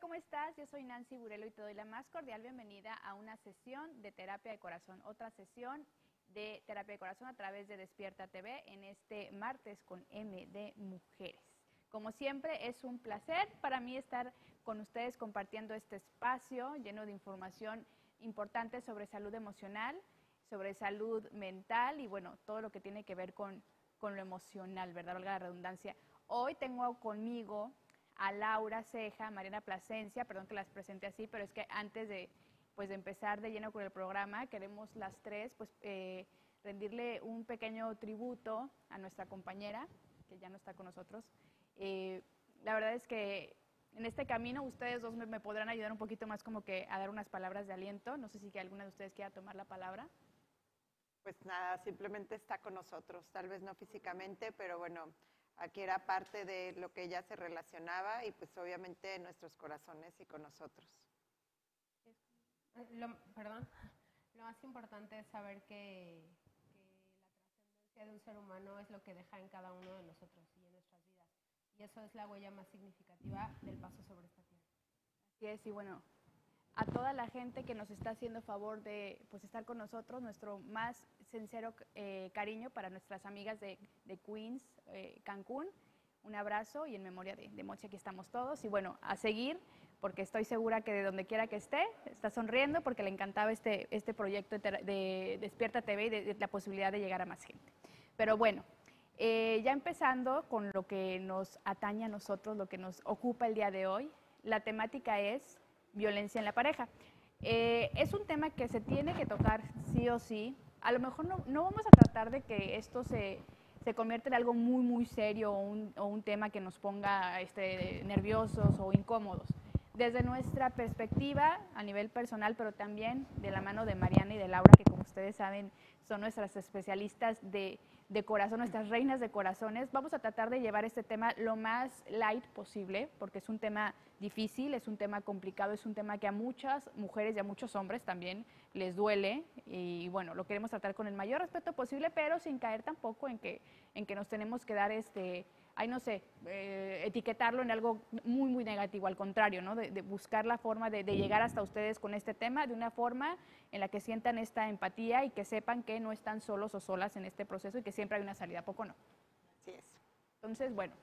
¿cómo estás? Yo soy Nancy Burelo y te doy la más cordial bienvenida a una sesión de terapia de corazón, otra sesión de terapia de corazón a través de Despierta TV en este martes con M de Mujeres. Como siempre, es un placer para mí estar con ustedes compartiendo este espacio lleno de información importante sobre salud emocional, sobre salud mental y bueno, todo lo que tiene que ver con, con lo emocional, ¿verdad? Valga la redundancia. Hoy tengo conmigo a Laura Ceja, Mariana Plasencia, perdón que las presente así, pero es que antes de, pues, de empezar de lleno con el programa, queremos las tres pues, eh, rendirle un pequeño tributo a nuestra compañera, que ya no está con nosotros. Eh, la verdad es que en este camino ustedes dos me, me, podrán ayudar un poquito más como que a dar unas palabras de aliento. No sé si que alguna de ustedes quiera tomar la palabra. Pues nada, simplemente está con nosotros, tal vez no físicamente, pero bueno, aquí era parte de lo que ella se relacionaba y pues obviamente en nuestros corazones y con nosotros. Lo, perdón, lo más importante es saber que, que la trascendencia de un ser humano es lo que deja en cada uno de nosotros y en nuestras vidas. Y eso es la huella más significativa del paso sobre esta tierra. Así es, y bueno, a toda la gente que nos está haciendo favor de pues, estar con nosotros, nuestro más sincero eh, cariño para nuestras amigas de, Queens, eh, Cancún. Un abrazo y en memoria de, de Mochi aquí estamos todos. Y bueno, a seguir, porque estoy segura que de donde quiera que esté, está sonriendo porque le encantaba este, este proyecto de, de Despierta TV y la posibilidad de llegar a más gente. Pero bueno, eh, ya empezando con lo que nos atañe a nosotros, lo que nos ocupa el día de hoy, la temática es violencia en la pareja. Es un tema que se tiene que tocar sí o sí. A lo mejor no, no vamos a tratar de que esto se, se convierta en algo muy, muy serio o un, o un tema que nos ponga este, nerviosos o incómodos. Desde nuestra perspectiva a nivel personal, pero también de la mano de Mariana y de Laura, que como ustedes saben son nuestras especialistas de, de corazón, nuestras reinas de corazones, vamos a tratar de llevar este tema lo más light posible, porque es un tema difícil, es un tema complicado, es un tema que a muchas mujeres y a muchos hombres también les duele y bueno, lo queremos tratar con el mayor respeto posible, pero sin caer tampoco en que, en que nos tenemos que dar este, ay no sé, eh, etiquetarlo en algo muy, muy negativo, al contrario, ¿no? de, de buscar la forma de, de, llegar hasta ustedes con este tema de una forma en la que sientan esta empatía y que sepan que no están solos o solas en este proceso y que siempre hay una salida, poco no. Así es. Entonces, bueno,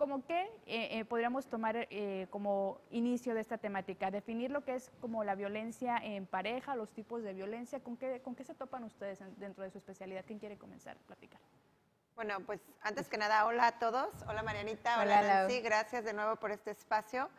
como que eh, eh, podríamos tomar eh, como inicio de esta temática, definir lo que es como la violencia en pareja, los tipos de violencia, ¿con qué, con qué se topan ustedes en, dentro de su especialidad? ¿Quién quiere comenzar a platicar? Bueno, pues antes que nada, hola a todos. Hola Marianita, hola, hola Nancy, gracias de nuevo por este espacio.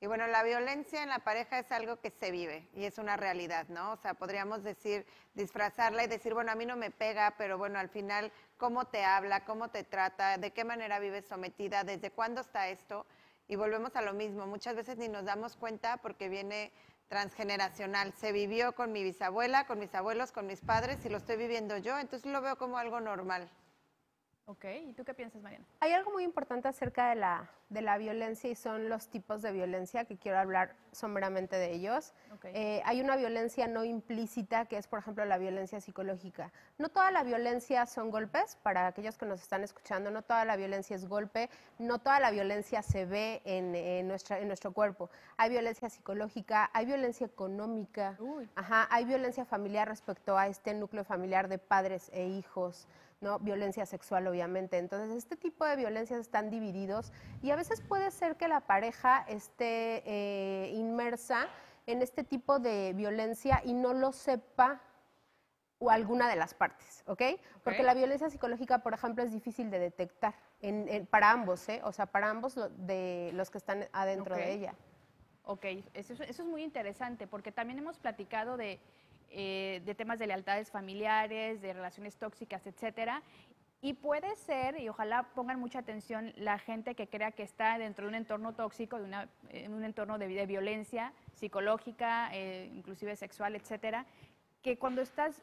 Y bueno, la violencia en la pareja es algo que se vive y es una realidad, ¿no? O sea, podríamos decir, disfrazarla y decir, bueno, a mí no me pega, pero bueno, al final, ¿cómo te habla? ¿Cómo te trata? ¿De qué manera vives sometida? ¿Desde cuándo está esto? Y volvemos a lo mismo, muchas veces ni nos damos cuenta porque viene transgeneracional. Se vivió con mi bisabuela, con mis abuelos, con mis padres y lo estoy viviendo yo, entonces lo veo como algo normal. Ok, ¿y tú qué piensas, Mariana? Hay algo muy importante acerca de la, de la violencia y son los tipos de violencia, que quiero hablar someramente de ellos. Okay. Eh, hay una violencia no implícita, que es, por ejemplo, la violencia psicológica. No toda la violencia son golpes, para aquellos que nos están escuchando, no toda la violencia es golpe, no toda la violencia se ve en, en nuestra, en nuestro cuerpo. Hay violencia psicológica, hay violencia económica, ajá, hay violencia familiar respecto a este núcleo familiar de padres e hijos. ¿no? Violencia sexual, obviamente. Entonces, este tipo de violencias están divididos y a veces puede ser que la pareja esté eh, inmersa en este tipo de violencia y no lo sepa o alguna de las partes, ¿ok? okay. Porque la violencia psicológica, por ejemplo, es difícil de detectar en, en, para ambos, ¿eh? O sea, para ambos lo, de los que están adentro okay. de ella. Ok, eso, eso es muy interesante porque también hemos platicado de eh, de temas de lealtades familiares, de relaciones tóxicas, etcétera. Y puede ser, y ojalá pongan mucha atención la gente que crea que está dentro de un entorno tóxico, de una, en un entorno de, violencia psicológica, eh, inclusive sexual, etcétera, que cuando estás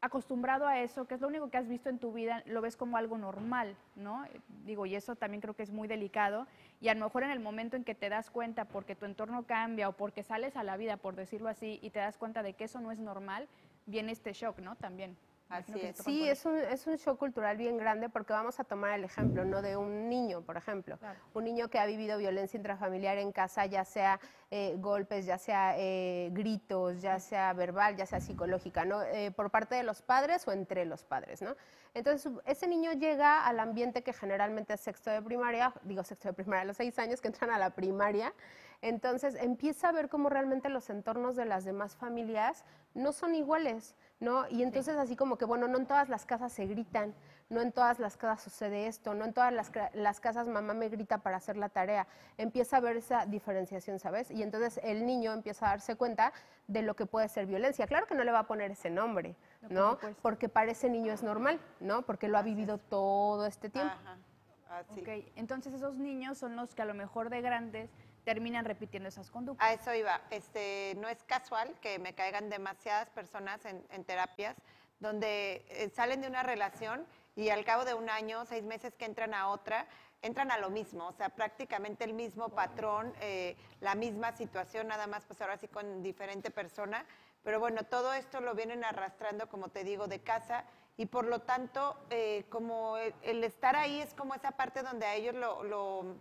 acostumbrado a eso, que es lo único que has visto en tu vida, lo ves como algo normal, ¿no? Digo, y eso también creo que es muy delicado. Y a lo mejor en el momento en que te das cuenta, porque tu entorno cambia o porque sales a la vida, por decirlo así, y te das cuenta de que eso no es normal, viene este shock, ¿no? También. Así es. Sí, es un, es un show cultural bien grande porque vamos a tomar el ejemplo, ¿no? De un niño, por ejemplo. Un niño que ha vivido violencia intrafamiliar en casa, ya sea eh, golpes, ya sea eh, gritos, ya sea verbal, ya sea psicológica, ¿no? Eh, por parte de los padres o entre los padres, ¿no? Entonces, ese niño llega al ambiente que generalmente es sexto de primaria, digo sexto de primaria, a los seis años que entran a la primaria, entonces empieza a ver cómo realmente los entornos de las demás familias no son iguales, ¿no? Y entonces así como que, bueno, no en todas las casas se gritan, no en todas las casas sucede esto, no en todas las, las, casas mamá me grita para hacer la tarea. Empieza a ver esa diferenciación, ¿sabes? Y entonces el niño empieza a darse cuenta de lo que puede ser violencia. Claro que no le va a poner ese nombre, ¿no? Porque para ese niño es normal, ¿no? Porque lo ha vivido todo este tiempo. entonces esos niños son los que a lo mejor de grandes terminan repitiendo esas conductas. A eso iba. Este, no es casual que me caigan demasiadas personas en, terapias donde eh, salen de una relación y al cabo de un año, seis meses que entran a otra, entran a lo mismo, o sea, prácticamente el mismo patrón, eh, la misma situación, nada más pues ahora sí con diferente persona. Pero bueno, todo esto lo vienen arrastrando, como te digo, de casa y por lo tanto, eh, como el, estar ahí es como esa parte donde a ellos lo, lo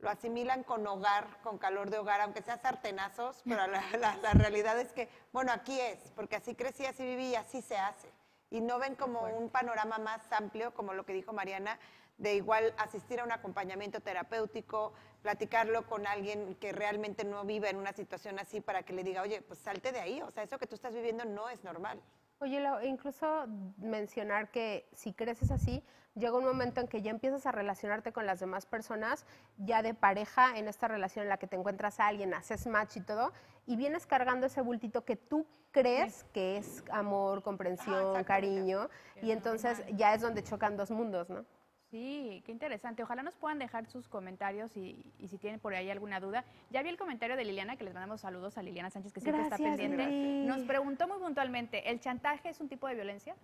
lo asimilan con hogar, con calor de hogar, aunque sea sartenazos, pero la, la, realidad es que, bueno, aquí es, porque así crecí, así viví y así se hace. Y no ven como un panorama más amplio, como lo que dijo Mariana, de igual asistir a un acompañamiento terapéutico, platicarlo con alguien que realmente no vive en una situación así para que le diga, oye, pues salte de ahí, o sea, eso que tú estás viviendo no es normal. Oye, incluso mencionar que si creces así, llega un momento en que ya empiezas a relacionarte con las demás personas, ya de pareja, en esta relación en la que te encuentras a alguien, haces match y todo, y vienes cargando ese bultito que tú crees que es amor, comprensión, cariño, y entonces ya es donde chocan dos mundos, ¿no? Sí, qué interesante. Ojalá nos puedan dejar sus comentarios y, si tienen por ahí alguna duda. Ya vi el comentario de Liliana, que les mandamos saludos a Liliana Sánchez, que siempre está pendiente. Nos preguntó muy puntualmente, ¿el chantaje es un tipo de violencia?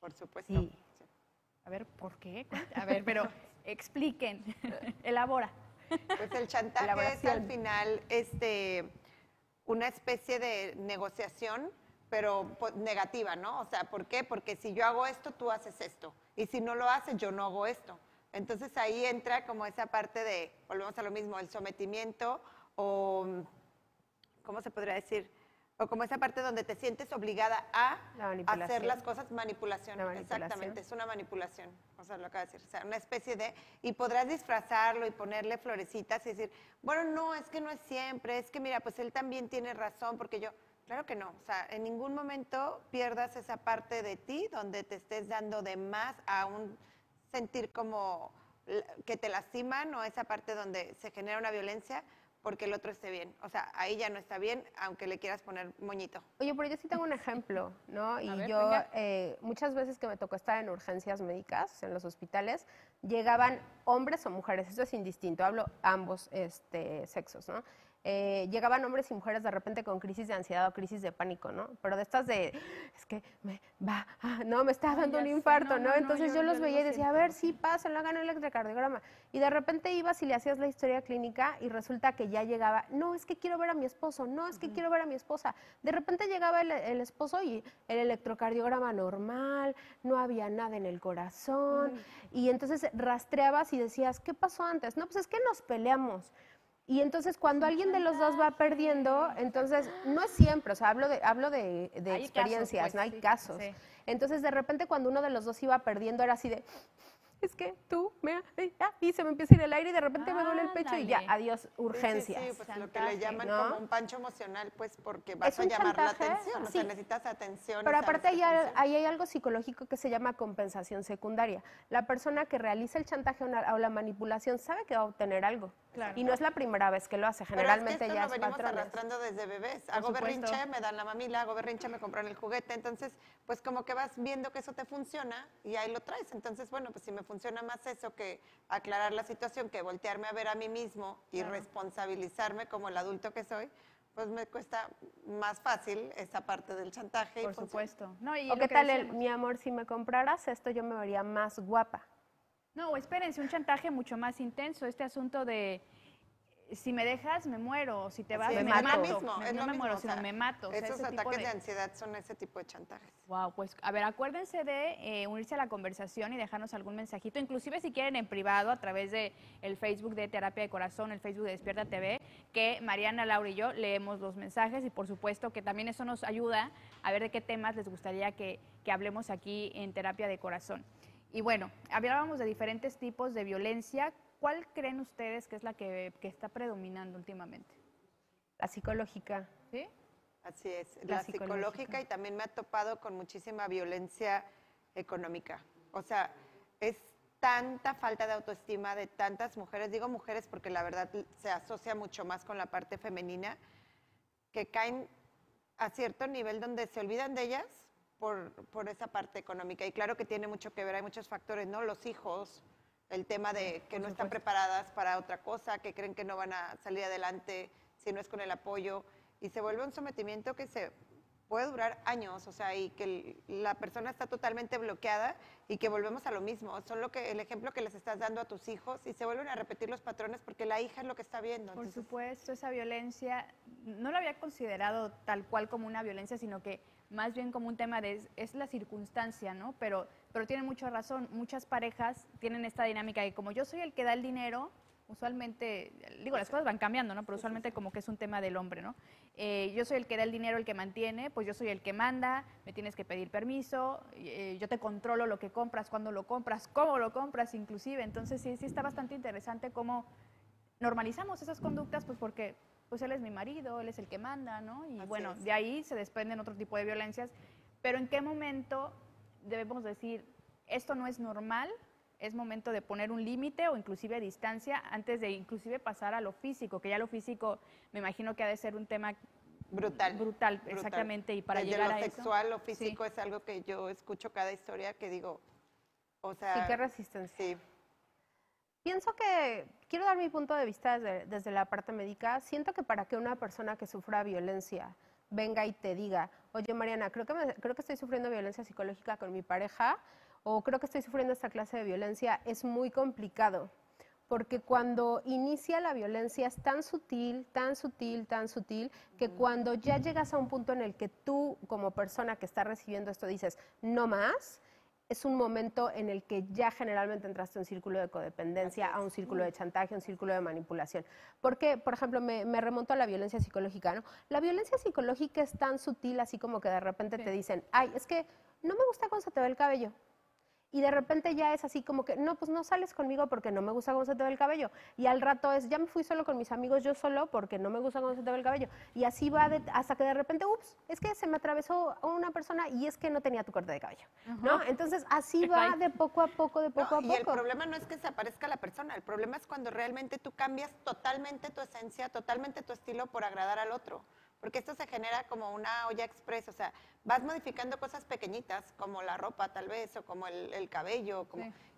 Por supuesto. A ver, ¿por qué? A ver, pero expliquen, elabora. Pues el chantaje es al final este, una especie de negociación, pero negativa, ¿no? O sea, ¿por qué? Porque si yo hago esto, tú haces esto y si no lo haces, yo no hago esto. Entonces ahí entra como esa parte de, volvemos a lo mismo, el sometimiento o, ¿cómo se podría decir? O como esa parte donde te sientes obligada a hacer las cosas, manipulación, Exactamente, es una manipulación. O sea, lo acabo de decir. O sea, una especie de. Y podrás disfrazarlo y ponerle florecitas y decir, bueno, no, es que no es siempre, es que mira, pues él también tiene razón, porque yo. Claro que no. O sea, en ningún momento pierdas esa parte de ti donde te estés dando de más a un sentir como que te lastiman o esa parte donde se genera una violencia porque el otro esté bien. O sea, ahí ya no está bien, aunque le quieras poner moñito. Oye, pero yo sí tengo un ejemplo, ¿no? Y yo eh, muchas veces que me tocó estar en urgencias médicas, en los hospitales, llegaban hombres o mujeres, eso es indistinto, hablo ambos este, sexos, ¿no? Eh, llegaban hombres y mujeres de repente con crisis de ansiedad o crisis de pánico, ¿no? Pero de estas de, es que me va, ah, no, me está dando un infarto, no, Entonces yo, los veía y decía, a ver, sí, pasa, lo hagan el electrocardiograma. Y de repente ibas y le hacías la historia clínica y resulta que ya llegaba, no, es que quiero ver a mi esposo, no, es que quiero ver a mi esposa. De repente llegaba el, esposo y el electrocardiograma normal, no había nada en el corazón. Y entonces rastreabas y decías, ¿qué pasó antes? No, pues es que nos peleamos. Y entonces cuando alguien de los dos va perdiendo, entonces no es siempre, o sea, hablo de, hablo de, experiencias, pues, no hay casos. Entonces de repente cuando uno de los dos iba perdiendo era así de, es que tú me y se me empieza a ir el aire y de repente me duele el pecho y ya, adiós, urgencias. Sí, pues lo que le llaman como un pancho emocional, pues porque vas a llamar la atención, o sea, necesitas atención. Pero aparte ahí hay, algo psicológico que se llama compensación secundaria. La persona que realiza el chantaje o la manipulación sabe que va a obtener algo. Y no es la primera vez que lo hace, generalmente Pero es que esto ya lo venimos arrastrando desde bebés. hago berrinche, me dan la mamila, hago berrinche, me compran el juguete, entonces pues como que vas viendo que eso te funciona y ahí lo traes. Entonces, bueno, pues si me funciona más eso que aclarar la situación, que voltearme a ver a mí mismo y responsabilizarme como el adulto que soy, pues me cuesta más fácil esa parte del chantaje. Por supuesto. No, y o qué tal el, mi amor, si me compraras esto yo me vería más guapa. No, espérense, un chantaje mucho más intenso. Este asunto de si me dejas, me muero, si te vas, me mato. Mismo, no me muero, sino me mato. esos ataques de... ansiedad son ese tipo de chantajes. Wow, pues a ver, acuérdense de eh, unirse a la conversación y dejarnos algún mensajito, inclusive si quieren en privado a través de el Facebook de Terapia de Corazón, el Facebook de Despierta TV, que Mariana, Laura y yo leemos los mensajes y por supuesto que también eso nos ayuda a ver de qué temas les gustaría que, que hablemos aquí en Terapia de Corazón. Y bueno, hablábamos de diferentes tipos de violencia. ¿Cuál creen ustedes que es la que, está predominando últimamente? La psicológica. ¿Sí? Así es, la, psicológica. y también me ha topado con muchísima violencia económica. O sea, es tanta falta de autoestima de tantas mujeres, digo mujeres porque la verdad se asocia mucho más con la parte femenina, que caen a cierto nivel donde se olvidan de ellas por, por esa parte económica. Y claro que tiene mucho que ver, hay muchos factores, ¿no? Los hijos, el tema de que no están preparadas para otra cosa, que creen que no van a salir adelante si no es con el apoyo, y se vuelve un sometimiento que se puede durar años, o sea, y que la persona está totalmente bloqueada y que volvemos a lo mismo. Son lo que el ejemplo que les estás dando a tus hijos y se vuelven a repetir los patrones porque la hija es lo que está viendo. Por supuesto, esa violencia no lo había considerado tal cual como una violencia, sino que más bien como un tema de es, la circunstancia, ¿no? Pero, pero tiene mucha razón. Muchas parejas tienen esta dinámica de como yo soy el que da el dinero, usualmente, digo, las cosas van cambiando, ¿no? Pero usualmente como que es un tema del hombre, ¿no? Eh, yo soy el que da el dinero, el que mantiene, pues yo soy el que manda, me tienes que pedir permiso, eh, yo te controlo lo que compras, cuándo lo compras, cómo lo compras inclusive. Entonces sí, sí está bastante interesante cómo normalizamos esas conductas, pues porque pues él es mi marido, él es el que manda, ¿no? Y bueno, de ahí se desprenden otro tipo de violencias. Pero ¿en qué momento debemos decir, esto no es normal, es momento de poner un límite o inclusive distancia antes de inclusive pasar a lo físico, que ya lo físico me imagino que ha de ser un tema brutal. Brutal, exactamente. Y para llegar lo a sexual, lo físico es algo que yo escucho cada historia que digo, o sea... Sí, qué resistencia. Sí. Pienso que, quiero dar mi punto de vista desde, la parte médica, siento que para que una persona que sufra violencia venga y te diga, oye Mariana, creo que, creo que estoy sufriendo violencia psicológica con mi pareja o creo que estoy sufriendo esta clase de violencia, es muy complicado. Porque cuando inicia la violencia es tan sutil, tan sutil, tan sutil, que cuando ya llegas a un punto en el que tú como persona que está recibiendo esto dices, no más, es un momento en el que ya generalmente entraste a un círculo de codependencia, a un círculo de chantaje, a un círculo de manipulación. Porque, por ejemplo, me, remonto a la violencia psicológica, ¿no? La violencia psicológica es tan sutil, así como que de repente te dicen, ay, es que no me gusta cuando se te ve el cabello y de repente ya es así como que, no, pues no sales conmigo porque no me gusta cómo se te ve el cabello. Y al rato es, ya me fui solo con mis amigos, yo solo porque no me gusta cómo se te ve el cabello. Y así va hasta que de repente, ups, es que se me atravesó una persona y es que no tenía tu corte de cabello. ¿No? Entonces así va de poco a poco, de poco a poco. Y el problema no es que se aparezca la persona, el problema es cuando realmente tú cambias totalmente tu esencia, totalmente tu estilo por agradar al otro porque esto se genera como una olla express, o sea, vas modificando cosas pequeñitas, como la ropa tal vez, o como el, cabello,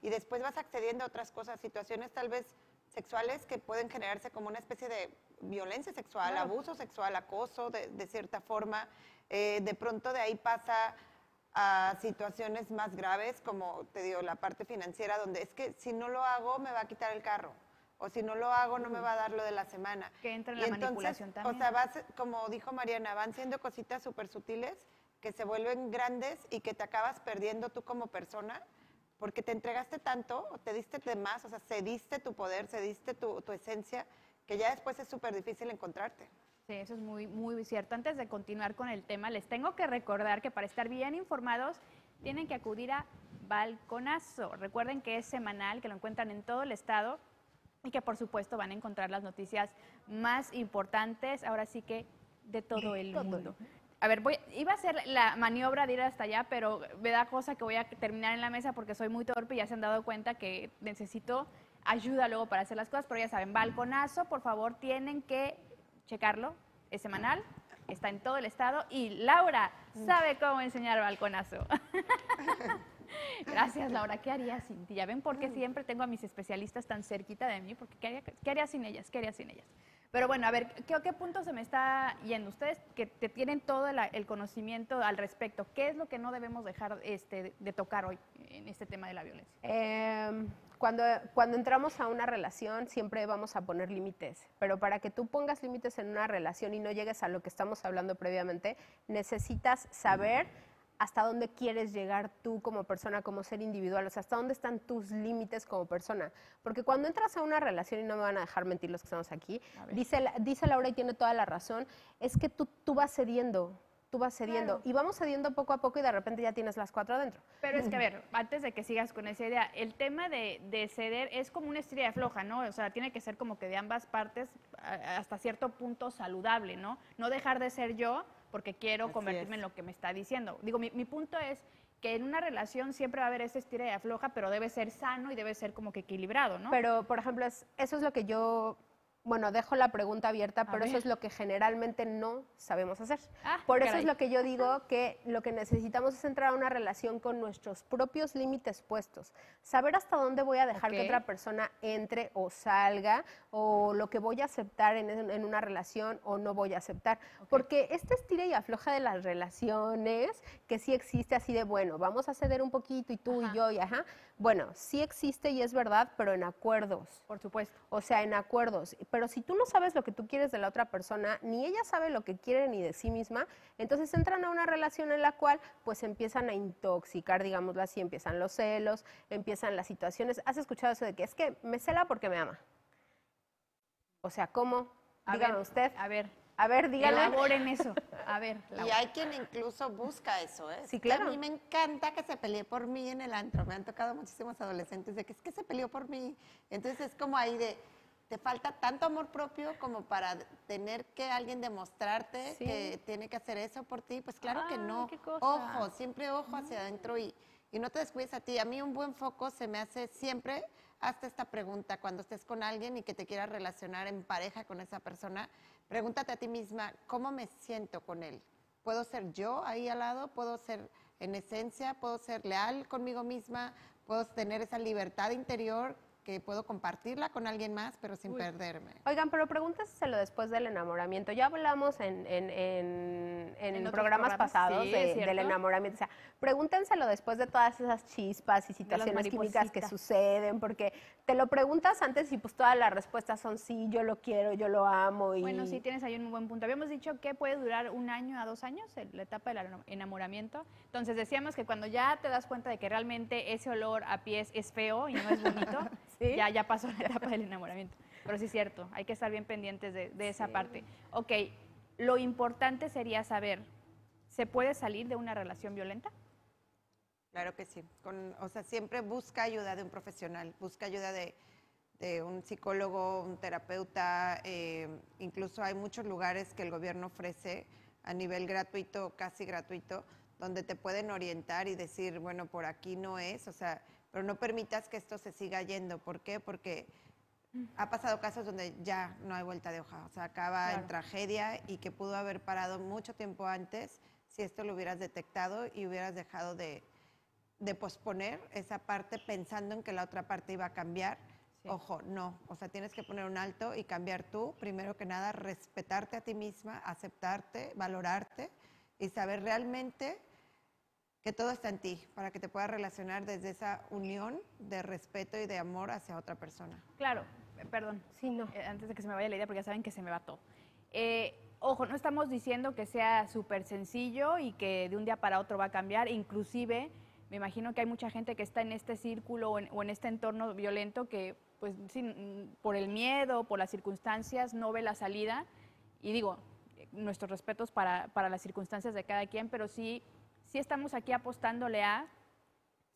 y después vas accediendo a otras cosas, situaciones tal vez sexuales que pueden generarse como una especie de violencia sexual, abuso sexual, acoso de, cierta forma. Eh, de pronto de ahí pasa a situaciones más graves, como te digo, la parte financiera, donde es que si no lo hago me va a quitar el carro o si no lo hago no me va a dar lo de la semana. Que entra en la manipulación también. O sea, vas, como dijo Mariana, van siendo cositas súper sutiles que se vuelven grandes y que te acabas perdiendo tú como persona porque te entregaste tanto, te diste de más, o sea, cediste tu poder, cediste tu, tu esencia, que ya después es súper difícil encontrarte. Sí, eso es muy, muy cierto. Antes de continuar con el tema, les tengo que recordar que para estar bien informados tienen que acudir a Balconazo. Recuerden que es semanal, que lo encuentran en todo el estado y que por supuesto van a encontrar las noticias más importantes, ahora sí que de todo el mundo. A ver, voy, iba a hacer la maniobra de ir hasta allá, pero me da cosa que voy a terminar en la mesa porque soy muy torpe y ya se han dado cuenta que necesito ayuda luego para hacer las cosas, pero ya saben, balconazo, por favor, tienen que checarlo, es semanal, está en todo el estado y Laura sabe cómo enseñar balconazo. Gracias, Laura. ¿Qué haría sin ti? Ya ven por qué siempre tengo a mis especialistas tan cerquita de mí, porque ¿qué haría, sin ellas? ¿Qué haría sin ellas? Pero bueno, a ver, ¿qué, ¿qué punto se me está yendo? Ustedes que te tienen todo el conocimiento al respecto, ¿qué es lo que no debemos dejar este, de tocar hoy en este tema de la violencia? Em, Cuando, cuando entramos a una relación siempre vamos a poner límites, pero para que tú pongas límites en una relación y no llegues a lo que estamos hablando previamente, necesitas saber hasta dónde quieres llegar tú como persona, como ser individual, o sea, hasta dónde están tus límites como persona. Porque cuando entras a una relación, y no me van a dejar mentir los que estamos aquí, dice, dice Laura y tiene toda la razón, es que tú, tú vas cediendo, tú vas cediendo y vamos cediendo poco a poco y de repente ya tienes las cuatro adentro. Pero es que, a ver, antes de que sigas con esa idea, el tema de, de ceder es como una estrella floja, ¿no? O sea, tiene que ser como que de ambas partes hasta cierto punto saludable, ¿no? No dejar de ser yo porque quiero convertirme en lo que me está diciendo. Digo, mi, mi, punto es que en una relación siempre va a haber esa estira y afloja, pero debe ser sano y debe ser como que equilibrado, ¿no? Pero, por ejemplo, eso es lo que yo bueno, dejo la pregunta abierta, pero eso es lo que generalmente no sabemos hacer. Ah, Por eso es lo que yo digo que lo que necesitamos es entrar a una relación con nuestros propios límites puestos. Saber hasta dónde voy a dejar que otra persona entre o salga, o lo que voy a aceptar en, una relación o no voy a aceptar. Porque esta estira y afloja de las relaciones, que sí existe así de, bueno, vamos a ceder un poquito y tú y yo y ajá. Bueno, sí existe y es verdad, pero en acuerdos. Por supuesto. O sea, en acuerdos. Pero si tú no sabes lo que tú quieres de la otra persona, ni ella sabe lo que quiere ni de sí misma, entonces entran a una relación en la cual pues empiezan a intoxicar, digámoslo así, empiezan los celos, empiezan las situaciones. ¿Has escuchado eso de que es que me cela porque me ama? O sea, ¿cómo? Dígame usted. A ver. A ver, dígale. Elaboren eso. A ver. Y hay quien incluso busca eso, ¿eh? Sí, claro. A mí me encanta que se pelee por mí en el antro. Me han tocado muchísimos adolescentes de que es que se peleó por mí. Entonces es como ahí de, te falta tanto amor propio como para tener que alguien demostrarte que tiene que hacer eso por ti. Pues claro que no. Ojo, siempre ojo hacia adentro y, y no te descuides a ti. A mí un buen foco se me hace siempre hasta esta pregunta cuando estés con alguien y que te quieras relacionar en pareja con esa persona Pregúntate a ti misma, ¿cómo me siento con él? ¿Puedo ser yo ahí al lado? ¿Puedo ser en esencia? ¿Puedo ser leal conmigo misma? ¿Puedo tener esa libertad interior que puedo compartirla con alguien más, pero sin perderme. Oigan, pero pregúnteselo después del enamoramiento. Ya hablamos en, en, en, en programas, pasados del enamoramiento. O sea, pregúntenselo después de todas esas chispas y situaciones químicas que suceden, porque te lo preguntas antes y pues todas las respuestas son sí, yo lo quiero, yo lo amo. Y... Bueno, sí, tienes ahí un buen punto. Habíamos dicho que puede durar un año a dos años la etapa del enamoramiento. Entonces decíamos que cuando ya te das cuenta de que realmente ese olor a pies es feo y no es bonito, ya, ya pasó la etapa del enamoramiento. Pero sí es cierto, hay que estar bien pendientes de, esa parte. Ok, lo importante sería saber, ¿se puede salir de una relación violenta? Claro que sí. O sea, siempre busca ayuda de un profesional, busca ayuda de, un psicólogo, un terapeuta. Eh, incluso hay muchos lugares que el gobierno ofrece a nivel gratuito, casi gratuito, donde te pueden orientar y decir, bueno, por aquí no es. O sea, pero no permitas que esto se siga yendo. ¿Por qué? Porque ha pasado casos donde ya no hay vuelta de hoja, o sea, acaba en tragedia y que pudo haber parado mucho tiempo antes si esto lo hubieras detectado y hubieras dejado de, posponer esa parte pensando en que la otra parte iba a cambiar. Ojo, no, o sea, tienes que poner un alto y cambiar tú, primero que nada, respetarte a ti misma, aceptarte, valorarte y saber realmente que todo está en ti, para que te puedas relacionar desde esa unión de respeto y de amor hacia otra persona. Claro, perdón, sí, no. Eh, antes de que se me vaya la idea, porque ya saben que se me va todo. Eh, ojo, no estamos diciendo que sea súper sencillo y que de un día para otro va a cambiar, inclusive me imagino que hay mucha gente que está en este círculo o en, este entorno violento que, pues, sin, por el miedo, por las circunstancias, no ve la salida. Y digo, nuestros respetos para, para las circunstancias de cada quien, pero sí si estamos aquí apostándole a,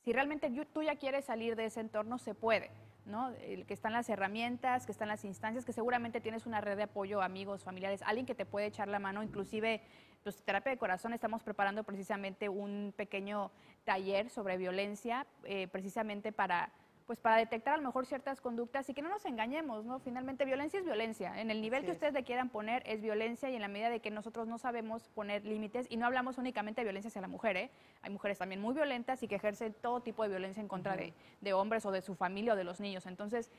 si realmente tú ya quieres salir de ese entorno, se puede. ¿No? que están las herramientas, que están las instancias, que seguramente tienes una red de apoyo, amigos, familiares, alguien que te puede echar la mano, inclusive pues terapia de corazón estamos preparando precisamente un pequeño taller sobre violencia, eh, precisamente para pues para detectar a lo mejor ciertas conductas y que no nos engañemos, ¿no? Finalmente violencia es violencia. En el nivel que ustedes le quieran poner es violencia y en la medida de que nosotros no sabemos poner límites y no hablamos únicamente de violencia hacia la mujer, ¿eh? Hay mujeres también muy violentas y que ejercen todo tipo de violencia en contra de, hombres o de su familia o de los niños. Entonces,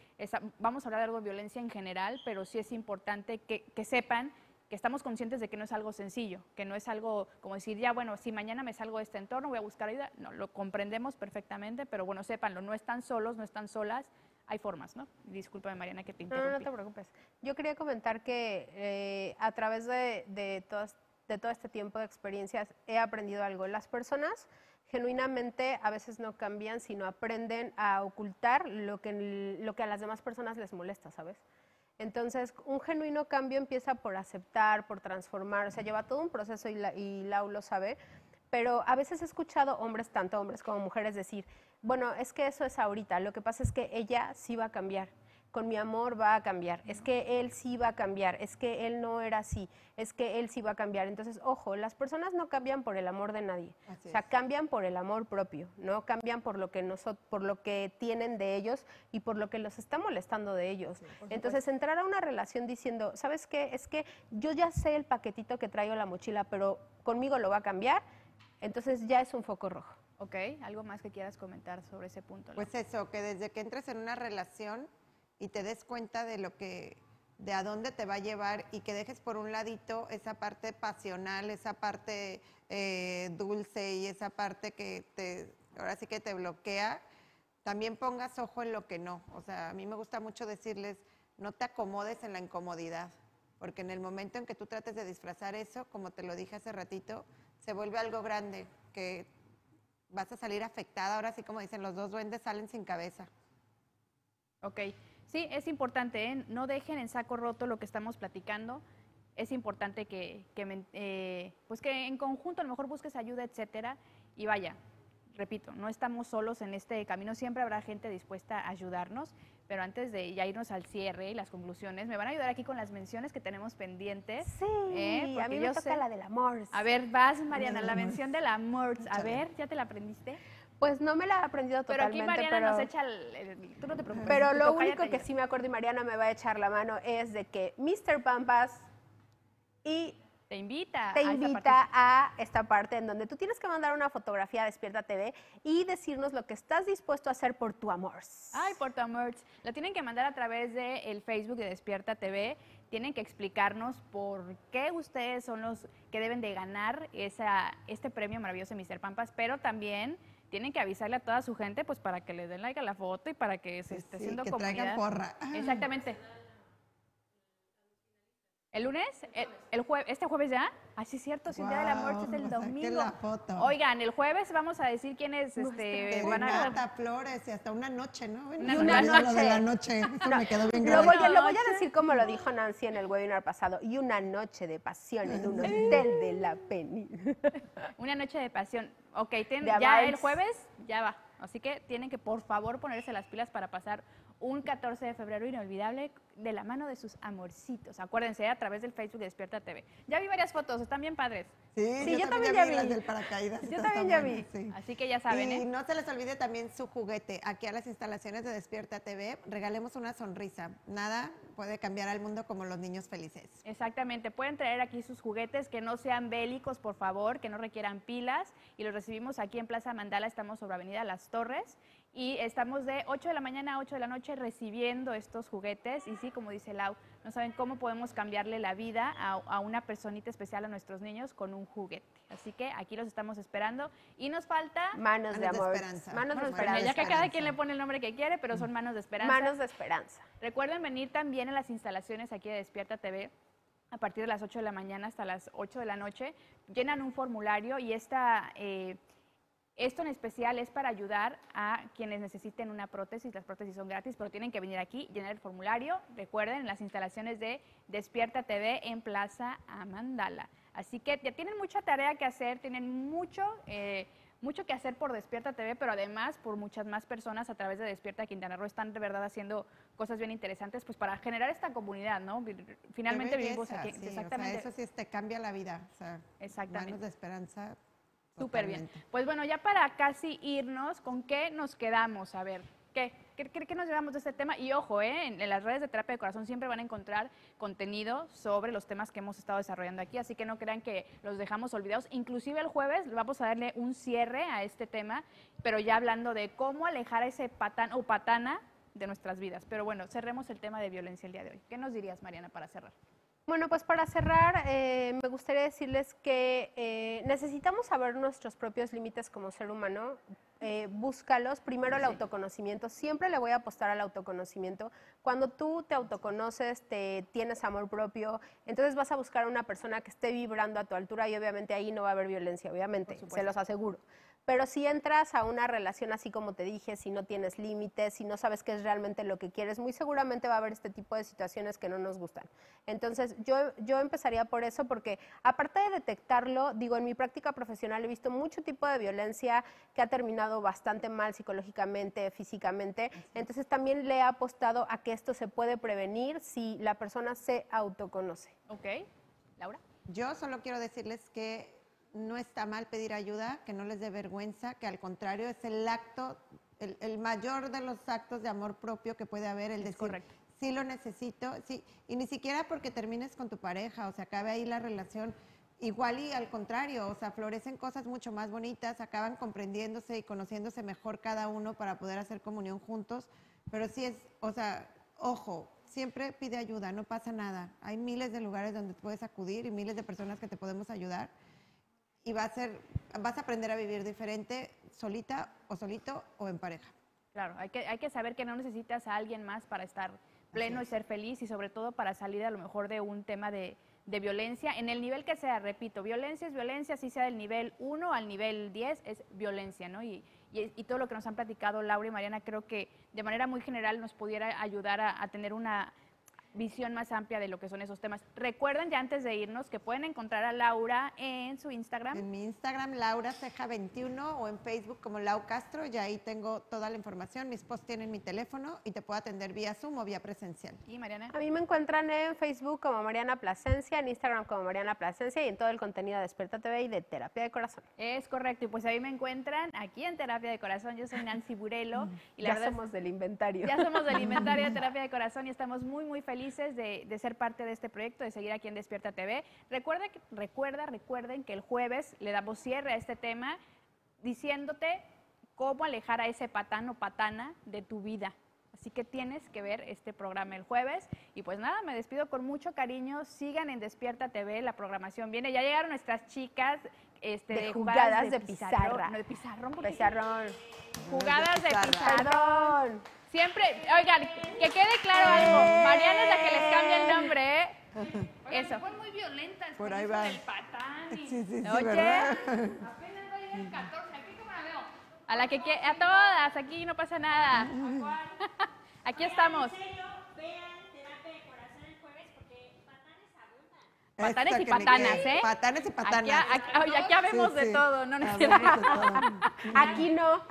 vamos a hablar de algo de violencia en general, pero sí es importante que, que sepan que estamos conscientes de que no es algo sencillo, que no es algo como decir, ya, bueno, si mañana me salgo de este entorno, voy a buscar ayuda. No, lo comprendemos perfectamente, pero bueno, sépanlo, no están solos, no están solas, hay formas, ¿no? Discúlpame, Mariana, que te interrumpí. No, no te preocupes. Yo quería comentar que eh, a través de, de, de todo este tiempo de experiencias he aprendido algo. Las personas genuinamente a veces no cambian, sino aprenden a ocultar lo que, lo que a las demás personas les molesta, ¿sabes? Entonces, un genuino cambio empieza por aceptar, por transformar, o sea, lleva todo un proceso y, la, y Lau lo sabe, pero a veces he escuchado hombres, tanto hombres como mujeres, decir, bueno, es que eso es ahorita, lo que pasa es que ella sí va a cambiar con mi amor va a cambiar, es que él sí va a cambiar, es que él no era así, es que él sí va a cambiar. Entonces, ojo, las personas no cambian por el amor de nadie, o sea, cambian por el amor propio, no cambian por lo que nosotros, por lo que tienen de ellos y por lo que los está molestando de ellos. Entonces, entrar a una relación diciendo, ¿sabes qué? Es que yo ya sé el paquetito que traigo la mochila, pero conmigo lo va a cambiar, entonces ya es un foco rojo. Ok, ¿algo más que quieras comentar sobre ese punto? Pues eso, que desde que entres en una relación y te des cuenta de lo que, de a dónde te va a llevar y que dejes por un ladito esa parte pasional, esa parte eh, dulce y esa parte que te, ahora sí que te bloquea, también pongas ojo en lo que no. O sea, a mí me gusta mucho decirles, no te acomodes en la incomodidad, porque en el momento en que tú trates de disfrazar eso, como te lo dije hace ratito, se vuelve algo grande, que vas a salir afectada, ahora sí como dicen, los dos duendes salen sin cabeza. Ok. Sí, es importante, ¿eh? no dejen en saco roto lo que estamos platicando. Es importante que, eh, pues que en conjunto a lo mejor busques ayuda, etcétera. Y vaya, repito, no estamos solos en este camino, siempre habrá gente dispuesta a ayudarnos. Pero antes de ya irnos al cierre y las conclusiones, me van a ayudar aquí con las menciones que tenemos pendientes. Sí, ¿eh? a mí me toca la del amor. A ver, vas, Mariana, la mención del amor. A ver, ¿ya te la aprendiste? Pues no me la he aprendido totalmente. Pero aquí Mariana nos echa el, Tú no te preocupes. Pero lo único que sí me acuerdo y Mariana me va a echar la mano es de que Mr. Pampas y te invita, te a, invita a esta parte en donde tú tienes que mandar una fotografía a Despierta TV y decirnos lo que estás dispuesto a hacer por tu amor. Ay, por tu amor. La tienen que mandar a través del el Facebook de Despierta TV. Tienen que explicarnos por qué ustedes son los que deben de ganar esa, este premio maravilloso de Mr. Pampas, pero también tienen que avisarle a toda su gente pues para que le den like a la foto y para que se esté haciendo comunidad. porra. Exactamente. ¿El lunes? ¿El, jueves? ¿Este jueves ya? Ah, sí, es cierto, sin Día de la Muerte es el domingo. La foto. Oigan, el jueves vamos a decir quiénes este, van a... flores y hasta una noche, ¿no? Una, una noche. Lo de la noche, eso me quedó bien lo voy, lo voy, a decir como lo dijo Nancy en el webinar pasado. Y una noche de pasión en un hotel de la Penny. una noche de pasión. Ok, ya el jueves ya va. Así que tienen que, por favor, ponerse las pilas para pasar un 14 de febrero inolvidable de la mano de sus amorcitos. Acuérdense, a través del Facebook de Despierta TV. Ya vi varias fotos, están bien padres. Sí, yo, también ya vi. Las del paracaídas. Yo también ya vi. Así que ya saben. Y ¿eh? no se les olvide también su juguete. Aquí a las instalaciones de Despierta TV, regalemos una sonrisa. Nada puede cambiar al mundo como los niños felices. Exactamente. Pueden traer aquí sus juguetes que no sean bélicos, por favor, que no requieran pilas. Y los recibimos aquí en Plaza Mandala. Estamos sobre Avenida Las Torres y estamos de 8 de la mañana a 8 de la noche recibiendo estos juguetes y sí, como dice Lau, no saben cómo podemos cambiarle la vida a, una personita especial a nuestros niños con un juguete. Así que aquí los estamos esperando y nos falta... Manos, de amor. esperanza. Manos, de esperanza. Ya que cada quien le pone el nombre que quiere, pero son manos de esperanza. Manos de esperanza. Recuerden venir también a las instalaciones aquí de Despierta TV a partir de las 8 de la mañana hasta las 8 de la noche. Llenan un formulario y esta... Eh, esto en especial es para ayudar a quienes necesiten una prótesis. Las prótesis son gratis, pero tienen que venir aquí, llenar el formulario. Recuerden, en las instalaciones de Despierta TV en Plaza Amandala. Así que ya tienen mucha tarea que hacer, tienen mucho, eh, mucho que hacer por Despierta TV, pero además por muchas más personas a través de Despierta Quintana Roo están de verdad haciendo cosas bien interesantes pues para generar esta comunidad, ¿no? Finalmente vivimos aquí. exactamente. eso sí te cambia la vida. Exactamente. Manos de esperanza Súper bien. Pues bueno, ya para casi irnos, ¿con qué nos quedamos? A ver, ¿qué, qué, nos llevamos de este tema? Y ojo, ¿eh? en, las redes de terapia de corazón siempre van a encontrar contenido sobre los temas que hemos estado desarrollando aquí, así que no crean que los dejamos olvidados. Inclusive el jueves vamos a darle un cierre a este tema, pero ya hablando de cómo alejar a ese patán o patana de nuestras vidas. Pero bueno, cerremos el tema de violencia el día de hoy. ¿Qué nos dirías, Mariana, para cerrar? Bueno, pues para cerrar, eh, me gustaría decirles que eh, necesitamos saber nuestros propios límites como ser humano. Eh, búscalos. Primero el autoconocimiento. Siempre le voy a apostar al autoconocimiento. Cuando tú te autoconoces, te tienes amor propio, entonces vas a buscar a una persona que esté vibrando a tu altura y obviamente ahí no va a haber violencia, obviamente, se los aseguro. Pero si entras a una relación así como te dije, si no tienes límites, si no sabes qué es realmente lo que quieres, muy seguramente va a haber este tipo de situaciones que no nos gustan. Entonces, yo, yo empezaría por eso, porque aparte de detectarlo, digo, en mi práctica profesional he visto mucho tipo de violencia que ha terminado bastante mal psicológicamente, físicamente. Entonces, también le he apostado a que esto se puede prevenir si la persona se autoconoce. Ok. Laura. Yo solo quiero decirles que no está mal pedir ayuda, que no les dé vergüenza, que al contrario es el acto, el, mayor de los actos de amor propio que puede haber, el decir, sí lo necesito, sí, y ni siquiera porque termines con tu pareja, o sea, acabe ahí la relación, igual y al contrario, o sea, florecen cosas mucho más bonitas, acaban comprendiéndose y conociéndose mejor cada uno para poder hacer comunión juntos, pero sí es, o sea, ojo, siempre pide ayuda, no pasa nada. Hay miles de lugares donde puedes acudir y miles de personas que te podemos ayudar y va a ser, vas a aprender a vivir diferente solita o solito o en pareja. Claro, hay que, hay que saber que no necesitas a alguien más para estar pleno y ser feliz y sobre todo para salir a lo mejor de un tema de, de violencia, en el nivel que sea, repito, violencia es violencia, si sea del nivel 1 al nivel 10 es violencia, ¿no? Y, y, todo lo que nos han platicado Laura y Mariana creo que de manera muy general nos pudiera ayudar a tener una visión más amplia de lo que son esos temas. Recuerden ya antes de irnos que pueden encontrar a Laura en su Instagram. En mi Instagram, Laura Ceja 21 o en Facebook como Lau Castro, y ahí tengo toda la información. Mis posts tienen mi teléfono y te puedo atender vía Zoom o vía presencial. ¿Y Mariana? A mí me encuentran en Facebook como Mariana Plasencia, en Instagram como Mariana Plasencia y en todo el contenido de Despierta TV y de Terapia de Corazón. Es correcto, y pues ahí me encuentran aquí en Terapia de Corazón. Yo soy Nancy Burelo. y la ya somos del inventario. Ya somos del inventario de Terapia de Corazón y estamos muy, muy felices de, ser parte de este proyecto, de seguir aquí en Despierta TV. Recuerda, recuerda, recuerden que el jueves le damos cierre a este tema diciéndote cómo alejar a ese patán o patana de tu vida. Así que tienes que ver este programa el jueves. Y pues nada, me despido con mucho cariño. Sigan en Despierta TV, la programación viene. Ya llegaron nuestras chicas este, de jugadas, de, pizarra. No, de pizarrón. Pizarrón. Jugadas de pizarrón. Siempre, oigan, que quede claro algo. Mariana es la que les cambia el nombre, ¿eh? Eso. Fue muy violenta Por ahí va. El patán Sí, sí, sí, Oye, ¿verdad? apenas va a llegar el 14. Aquí cómo la veo. A la que a todas, aquí no pasa nada. aquí estamos. Patanes y patanas, ¿eh? Patanes y patanas. Aquí, aquí, habemos de todo, ¿no? Aquí no, aquí no.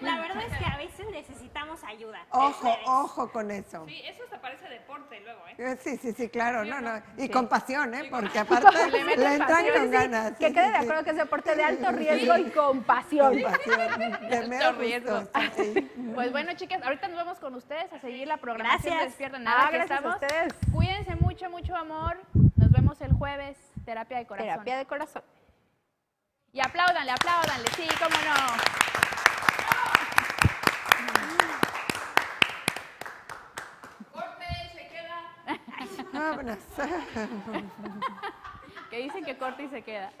La verdad es que a veces necesitamos ayuda. Ojo, ojo con eso. Sí, eso hasta parece deporte luego, ¿eh? eh sí, sí, sí, claro, no, no. Y con pasión, ¿eh? Porque aparte le, entran con ganas. que quede de acuerdo que es deporte de alto riesgo y con pasión. Con pasión. De alto riesgo. Pues bueno, chicas, ahorita nos vamos con ustedes a seguir la programación gracias. de Despierta Nada. Ah, gracias a ustedes. Cuídense mucho, mucho amor. Nos vemos el jueves, terapia de corazón. Terapia de corazón. Y apláudanle, apláudanle, sí, cómo no. Corte, se queda. Que dicen que corte y se queda.